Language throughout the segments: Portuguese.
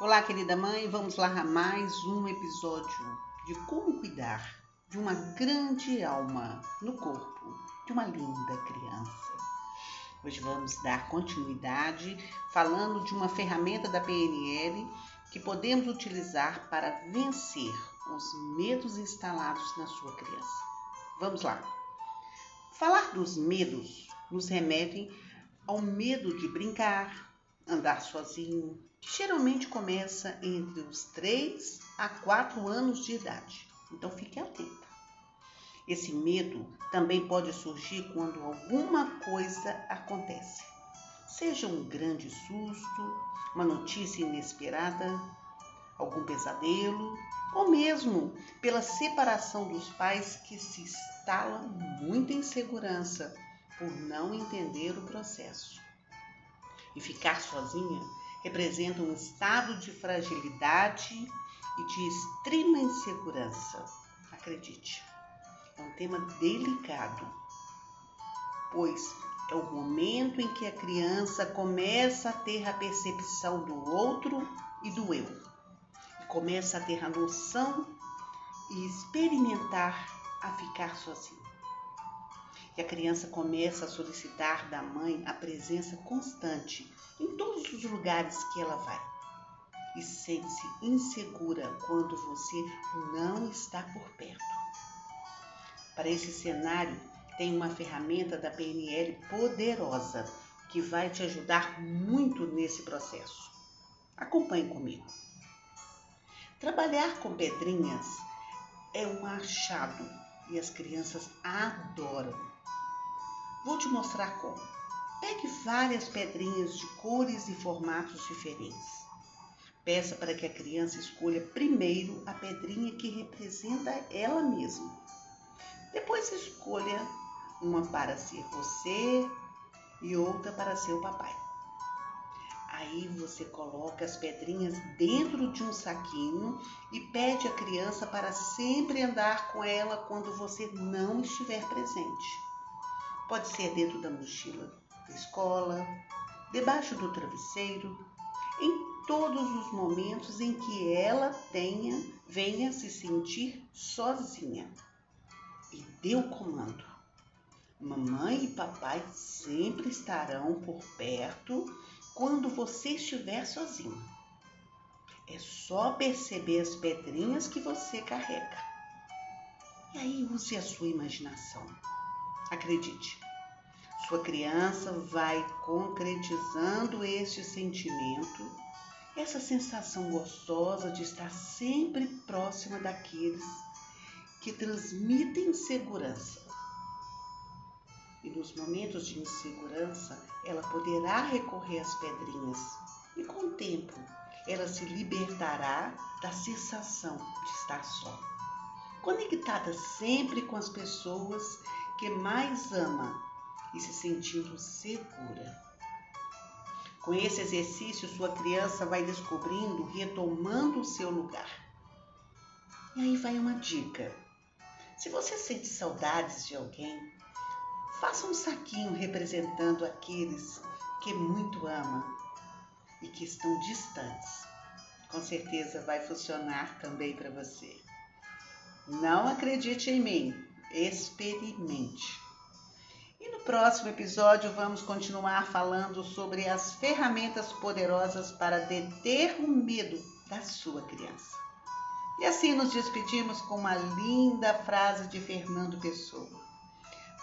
Olá, querida mãe, vamos lá a mais um episódio de como cuidar de uma grande alma no corpo de uma linda criança. Hoje vamos dar continuidade falando de uma ferramenta da PNL que podemos utilizar para vencer os medos instalados na sua criança. Vamos lá. Falar dos medos nos remete ao medo de brincar, andar sozinho, geralmente começa entre os 3 a 4 anos de idade. Então fique atenta. Esse medo também pode surgir quando alguma coisa acontece. Seja um grande susto, uma notícia inesperada, algum pesadelo, ou mesmo pela separação dos pais que se instala muita insegurança por não entender o processo. E ficar sozinha representa um estado de fragilidade e de extrema insegurança. Acredite, é um tema delicado, pois é o momento em que a criança começa a ter a percepção do outro e do eu, e começa a ter a noção e experimentar a ficar sozinha. E a criança começa a solicitar da mãe a presença constante em todos os lugares que ela vai. E sente-se insegura quando você não está por perto. Para esse cenário, tem uma ferramenta da PNL poderosa que vai te ajudar muito nesse processo. Acompanhe comigo. Trabalhar com pedrinhas é um achado e as crianças adoram. Vou te mostrar como. Pegue várias pedrinhas de cores e formatos diferentes. Peça para que a criança escolha primeiro a pedrinha que representa ela mesma. Depois escolha uma para ser você e outra para ser o papai. Aí você coloca as pedrinhas dentro de um saquinho e pede à criança para sempre andar com ela quando você não estiver presente. Pode ser dentro da mochila escola, debaixo do travesseiro, em todos os momentos em que ela tenha, venha se sentir sozinha. E dê o comando. Mamãe e papai sempre estarão por perto quando você estiver sozinho. É só perceber as pedrinhas que você carrega. E aí use a sua imaginação. Acredite, sua criança vai concretizando este sentimento, essa sensação gostosa de estar sempre próxima daqueles que transmitem segurança. E nos momentos de insegurança, ela poderá recorrer às pedrinhas, e com o tempo, ela se libertará da sensação de estar só. Conectada sempre com as pessoas que mais ama e se sentindo segura. Com esse exercício, sua criança vai descobrindo, retomando o seu lugar. E aí vai uma dica. Se você sente saudades de alguém, faça um saquinho representando aqueles que muito ama e que estão distantes. Com certeza vai funcionar também para você. Não acredite em mim, experimente. E no próximo episódio vamos continuar falando sobre as ferramentas poderosas para deter o medo da sua criança. E assim nos despedimos com uma linda frase de Fernando Pessoa.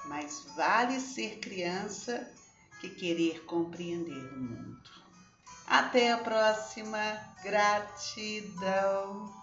Mais vale ser criança que querer compreender o mundo. Até a próxima. Gratidão.